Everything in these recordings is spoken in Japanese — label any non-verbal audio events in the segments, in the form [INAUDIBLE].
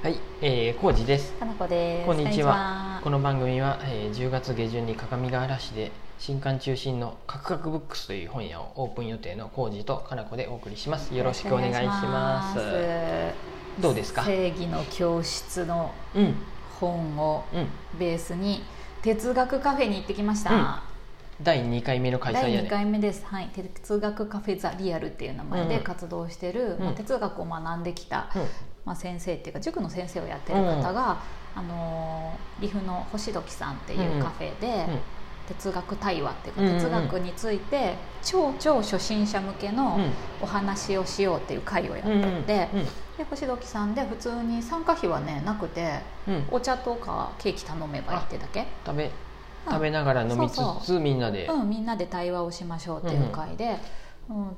はい、えー、コウジです。かなこです。こんにちは。この番組は、えー、10月下旬に各務原市で新刊中心のカクカクブックスという本屋をオープン予定のコウジとかなこでお送りします。よろしくお願いします。どうですか？正義の教室のうん、本をうん、ベースに哲学カフェに行ってきました。第2回目の開催第2やね。回目です、はい、哲学カフェザリアルっていう名前でうん活動してる、うんまあ、哲学を学んできた、うん、まあ、先生っていうか塾の先生をやってる方が、あのー岐阜の星時さんっていうカフェで、うん。哲学対話っていうか、うんうん哲学について超超初心者向けのお話をしようっていう会をやったうん、ので,、うん、で星時さんで普通に参加費はねなくてうん、お茶とかケーキ頼めばいいってだけ、食べ、ながら飲みつつ、みんなで。うん、みんなで対話をしましょうっていう会で、うん、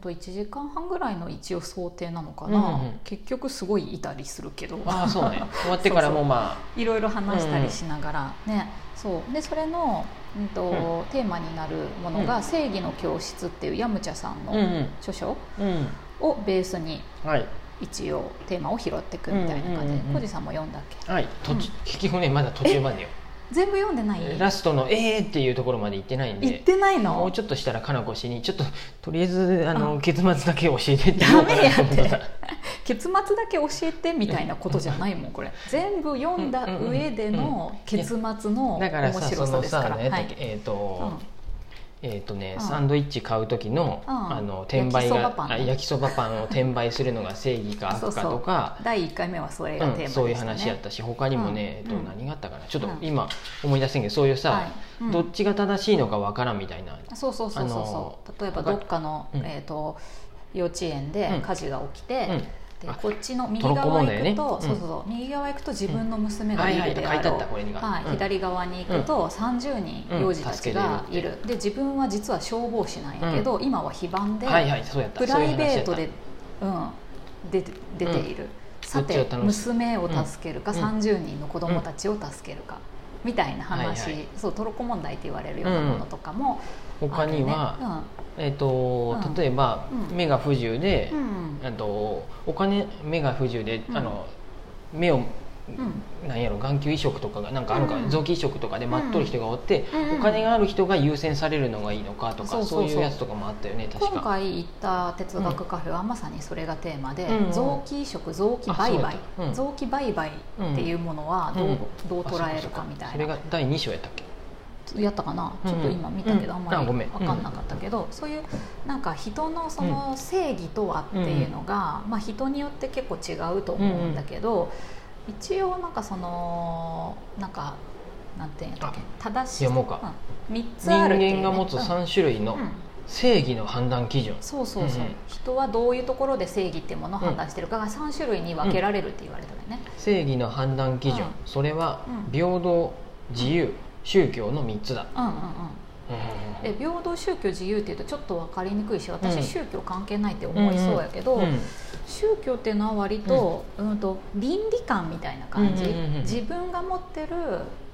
と1時間半ぐらいの一応想定なのかな、うんうん。結局すごいいたりするけど。ああ、そうね。[LAUGHS] 終わってからも、まいろいろ話したりしながらね、そう。でそれの、うんとうテーマになるものが「正義の教室」っていうヤムチャさんあ、うん、の著書うん、うん、をベースにはい。一応テーマを拾っていくみたいな感じで。うんうんうんうん小路さんも読んだっけ？はい、途中、結局ね、まだ途中までよ。全部読んでない？ラストの「えー!」っていうところまで行ってないんで。言ってないものうちょっとしたらかなこ氏にちょっととりあえずあの結末だけ教えてってダメやって。[LAUGHS] 結末だけ教えてみたいなことじゃないもんこれ。全部読んだ上での結末の面だから。さ白さですからはい。何やったっけえっ、と、えっ、とね、うん。サンドイッチ買う時の,、うん。あの転売が焼きそばパンあ焼きそばパンを転売するのが正義か悪かとか。[LAUGHS] 第1回目はそれがテーマでした、ね。うん、そういう話やったし他にもね、うん。えっと、何があったかな。ちょっとうん。今思い出せんけどそういうさ、はい。うん。どっちが正しいのかわからんみたいな。そうそうそうそうあのそう例えばどっかの、うん。えー、と幼稚園でうん。火事が起きて、うんあでこっちの右側行くと、そうそうそう右側行くと自分の娘がいるでああろう左側に行くと30人幼児たちがいる,、で自分は実は消防士なんやけど、今は非番で、プライベートで出て出ている、さて娘を助けるか、うん。30人の子供たちを助けるか、みたいな話、はいはい。そうトロッコ問題って言われるようなものとかも、た他には、あえっ、と、うん。例えば、うん。目が不自由でうん。あとお金目が不自由で、うん。あの目をうんなんやろ眼球移植とかがなんかあるか、うん。臓器移植とかで待っとる人がおって、うん。お金がある人が優先されるのがいいのかとか、そういうやつとかもあったよね確今か。回行った哲学カフェはまさにそれがテーマで、うん。臓器移植臓器売買。臓器売買っていうものはどう,、うん。どう捉えるかみたいそれなが第2章やったっけ？やったかな、うんちょっと今見たけど、うん。あん。まり分かんなかったけど、そういうなんか人のその正義とはっていうのが、まあ、人によって結構違うと思うんだけど、一応なんかそのなんかなんていうんだっけ？正しい読もうか。うん、3つ人あるね、間が持つ3種類のうん。うん正義の判断基準、そうそうそう、うんうん。人はどういうところで正義っていうものを判断してるかが3種類に分けられるって言われてるね、正義の判断基準、うん。それはうん。平等自由宗教の3つだ、うん、うんうんうんで平等宗教自由っていうとちょっと分かりにくいし私、うん。宗教関係ないって思いそうやけど、うん。宗教っていうのは割と,、うん、と倫理観みたいな感じ、うんうんうんうん。自分が持ってる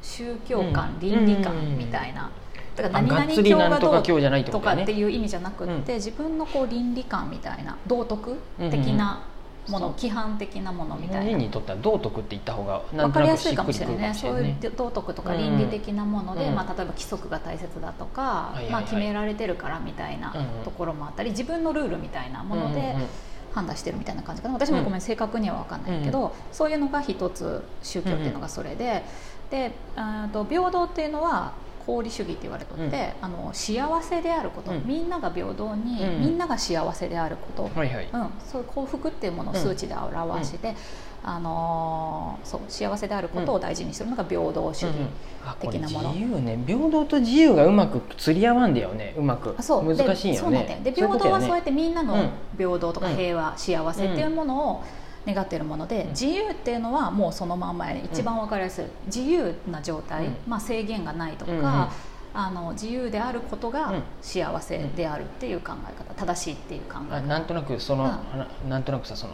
宗教観、うん。倫理観みたいな、だから何々教がどうとかっていう意味じゃなくって、自分のこう倫理観みたいな道徳的なもの、うんうん規範的なものみたいな。日本人にとっては道徳って言った方が分かりやすいかもしれないね。そういいうね道徳とか倫理的なもので、うん。まあ、例えば規則が大切だとか、いはいはい。まあ、決められてるからみたいなうんうんところもあったり自分のルールみたいなものでうんうんうん。判断してるみたいな感じかな。私もごめん正確には分かんないけど、そういうのが一つ宗教っていうのがそれで、でと平等っていうのは功利主義って言われとって、あの幸せであること、うんみんなが平等に、うんみんなが幸せであること、はいはいうん、そういう幸福っていうものを数値で表して、あのーそう幸せであることを大事にするのが平等主義、うんうんあこれ的なもの自由ね平等と自由がうまく釣り合わんだよねうまくあそう難しいよそうなんだよで平等はそうやってみんなの平等とかうん平和、幸せっていうものを願っているもので、うん。自由っていうのはもうそのまんま一番わかりやすい。自由な状態、うん。まあ、制限がないとか、うんうんあの自由であることがうん。幸せであるっていう考え方。正しいっていう考え方、あなんとなくその、うん。ななんとなくさその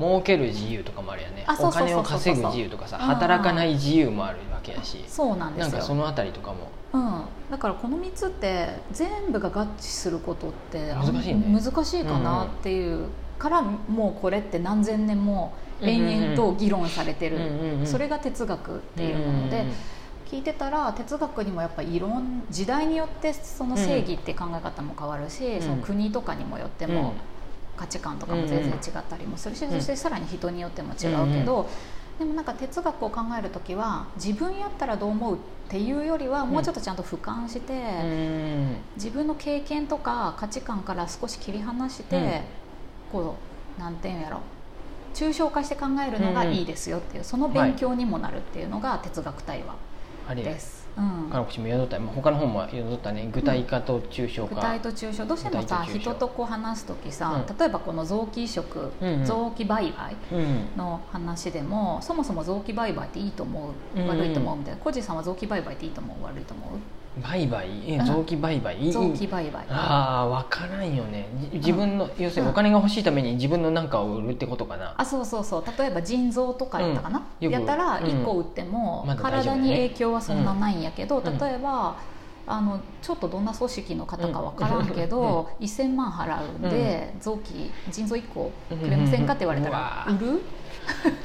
うん。儲ける自由とかもあるよね。お金を稼ぐ自由とかさうん。働かない自由もあるわけやし。そうなんですよ。なんかそのあたりとかも。うん、だからこの3つって全部が合致することって難しいね。難しいかなっていうからもうこれって何千年も延々と議論されてる、それが哲学っていうもので。聞いてたら哲学にもやっぱりいろん時代によってその正義って考え方も変わるし、うん、その国とかにもよっても価値観とかも全然違ったりもするし、そしてさらに人によっても違うけど、でもなんか哲学を考える時は自分やったらどう思うっていうよりはもうちょっとちゃんと俯瞰して、自分の経験とか価値観から少し切り離して、こうなんていうんやろ。抽象化して考えるのがいいですよっていう、その勉強にもなるっていうのが哲学対話。です。うん、彼口も宿った他の本も宿ったね。具体化と抽象化、具体と抽象どうしてもさ人とこう話す時さ、うん、例えばこの臓器移植、うんうん、臓器売買の話でも、そもそも臓器売買っていいと思う、悪いと思うみたいな。小路さんは臓器売買っていいと思う悪いと思う？売買臓器売買、臓器売買。ああ分からんよね。自分の、要するにお金が欲しいために自分の何かを売るってことかな、あそうそうそう。例えば腎臓とかやったかな、やったら1個売っても体に影響はそんなないんやけど、例えばあのちょっとどんな組織の方か分からんけど、うん、1000万払うんで、臓器腎臓1個くれませんかって言われたら売る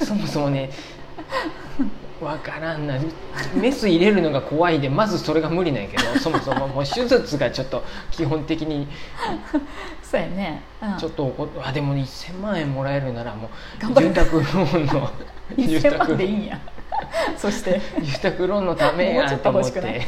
そもそもね分からんな。メス入れるのが怖いでまずそれが無理なんやけど [LAUGHS] そもそも。もう手術がちょっと基本的に。そうやね、うん、ちょっとこあでも1000万円もらえるならもう住宅ローンの [LAUGHS] 1000万でいいんや。そして。[LAUGHS] 住宅ローンのためやと思って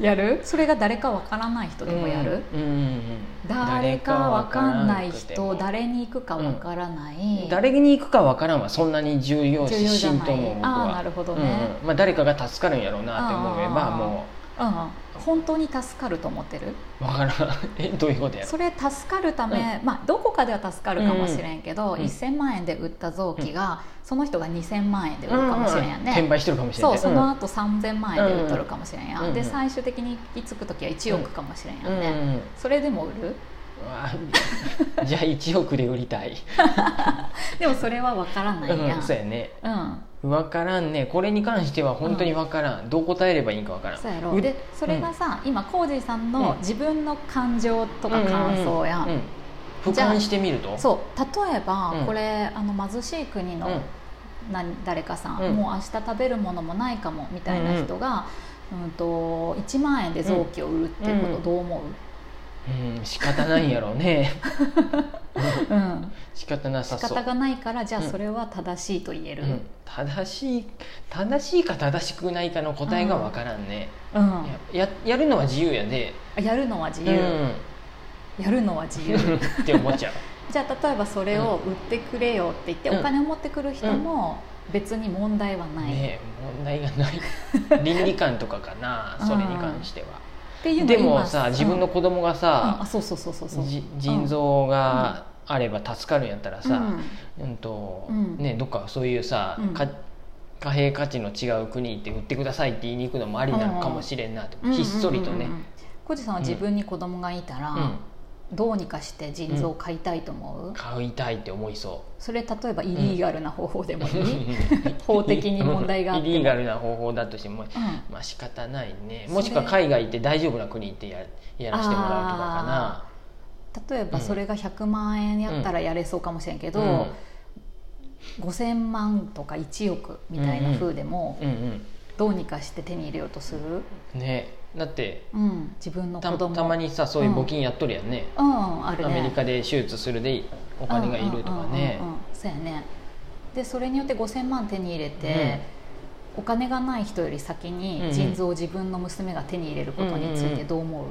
やる？それが誰かわからない人でもやる、うんうん、誰かわかんない人誰に行くかわからない、うん、誰に行くかわからんはそんなに重要視しんと思う僕は。あなるほどね、まあ、誰かが助かるんやろうなって思えばもう、うん、本当に助かると思ってる？わからん。[LAUGHS] えどういうことや？それ助かるため、うん、まあどこかでは助かるかもしれんけど、うん、1000万円で売った臓器が、その人が2000万円で売るかもしれんやね、転売してるかもしれんそうその後3000万円で売っとるかもしれんや、で最終的に行き着く時は1億かもしれんやね、それでも売る？じゃあ1億で売りたい。[LAUGHS] でもそれは分からないやん、うん、そうやね。うん分からんね。これに関しては本当に分からん、うん、どう答えればいいか分からん。そうやろ。でそれがさ、うん、今コージーさんの自分の感情とか感想や、うんうん俯瞰してみると？そう例えば、これあの貧しい国の、な誰かさん、もう明日食べるものもないかもみたいな人が、うんと1万円で臓器を売るっていうことどう思う、うん。仕方ないんやろうね [LAUGHS] うん。仕方なさそう。仕方がないからじゃあそれは正しいと言える、うん、正しい正しいか正しくないかの答えが分からんね、うん、ややるのは自由やで。やるのは自由、うん、やるのは自由。って思っちゃう。[LAUGHS] じゃあ例えばそれを売ってくれよって言ってお金を持ってくる人も別に問題はない、ね問題がない。[LAUGHS] 倫理観とかかなそれに関しては、でもさ自分の子供がさ、腎臓があれば助かるんやったらさ、うん。とね、どっかそういうさ、貨幣価値の違う国行って売ってくださいって言いに行くのもありなのかもしれんなと、ひっそりとね。小路さんは自分に子供がいたら、どうにかして腎臓を買いたいと思う、うん、買いたいって思いそう。それ例えばイリーガルな方法でもいい、うん、法的に問題があって [LAUGHS] イリーガルな方法だとしても、うん、まあ仕方ないね。もしくは海外行って大丈夫な国行ってややらせてもらうとかかな。例えばそれが100万円やったらやれそうかもしれんけど、うん、5000万とか1億みたいな風でも、どうにかして手に入れようとする？ねだって、うん、自分のたまにさそういう募金やっとるやんね,、うんあるね。アメリカで手術するでお金がいるとかね。そうやね。でそれによって5000万手に入れて、お金がない人より先に腎臓を自分の娘が手に入れることについてどう思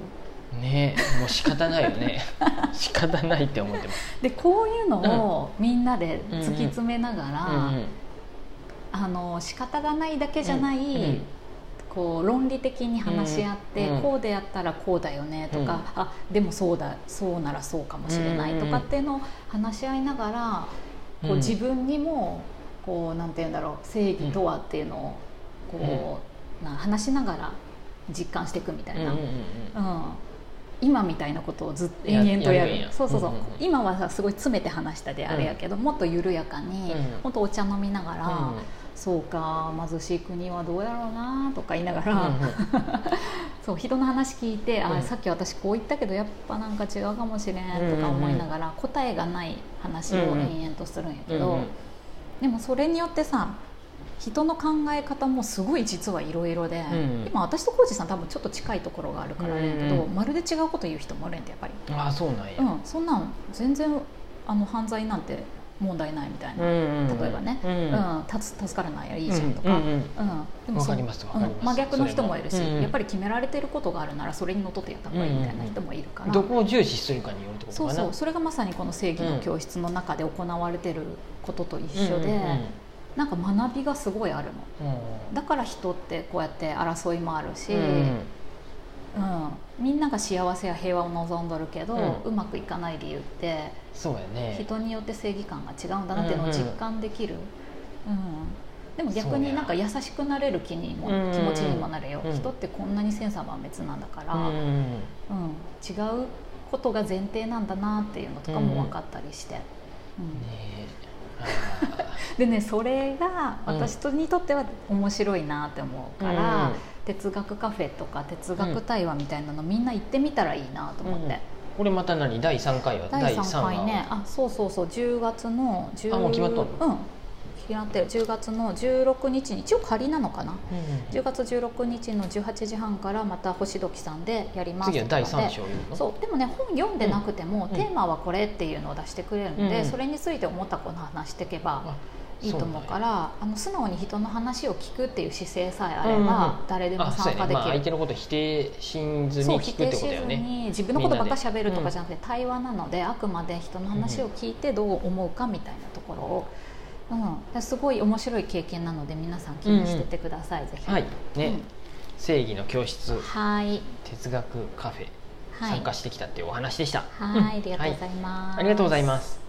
う、ねもう仕方ないよね。[LAUGHS] 仕方ないって思ってます。でこういうのをみんなで突き詰めながら、うんうん、あの仕方がないだけじゃない、うんうんこう論理的に話し合って、うん、こうでやったらこうだよねとか、うん、あでもそうだそうならそうかもしれないとかっていうのを話し合いながら、こう自分にもこうなんて言うんだろう正義とはっていうのをこう、な話しながら実感していくみたいな。うん今みたいなことをずっと延々とやる。そうそうそう、うんうん、今はさすごい詰めて話したであれやけど、うん、もっと緩やかに、うん、もっとお茶飲みながら、そうか貧しい国はどうやろうなとか言いながら、うんうん。[LAUGHS] そう人の話聞いて、うん。あさっき私こう言ったけどやっぱなんか違うかもしれんとか思いながら、答えがない話を延々とするんやけど、うんうんでもそれによってさ人の考え方もすごい実はいろいろで、うん今私と浩二さん多分ちょっと近いところがあるからあれやけど、うんまるで違うこと言う人もおるんやってやっぱり、ああそうなんや、うん、そんなん全然あの犯罪なんて問題ないみたいな、例えばね、ううん。ん助助からないやいいじゃんとか、うんでもそ真逆の人もいるし、やっぱり決められてることがあるならそれにのっとってやった方がいいみたいな人もいるから、どこを重視するかによるってことかな。そうそう。それがまさにこの正義の教室の中で行われてることと一緒で、なんか学びがすごいあるの。うんだから人ってこうやって争いもあるし、うん。うんみんなが幸せや平和を望んどるけど、ううんまくいかない理由ってそうやね。人によって正義感が違うんだなっていうのを実感できる、うん。でも逆になんか優しくなれる気にもうん気持ちにもなるよ、うん。人ってこんなに千差万別なんだから、うんうん違うことが前提なんだなっていうのとかも分かったりして、うん。ねでねそれがうん。私とにとっては面白いなって思うから、うん。哲学カフェとか哲学対話みたいなのみんな行ってみたらいいなと思って。うん。これまた何？第3回は？第3回話？ねあそうそうそう。10月の10あもう決まっとんうん。決まってる。10月の16日に一応仮なのかな？うん10月16日の18時半からまた星時さんでやります次は第3とかで章そう。でもね本読んでなくても、うん。テーマはこれっていうのを出してくれるので、うんそれについて思ったことを話していけば。あいいと思うかそらあの素直に人の話を聞くっていう姿勢さえあれば、うんうんうん。誰でもあそうやね。まあ、参加できる、相手のこと否定しずそうに聞くって否定しずことだよね。に自分のことばっかしゃべるとかじゃなくて、対話なのであくまで人の話を聞いてどう思うかみたいなところを、うん、すごい面白い経験なので皆さん気にしてってください、ぜひ。はい。ね、うん。正義の教室。はい。哲学カフェはい。参加してきたっていうお話でした、はい、ありがとうございます。ありがとうございます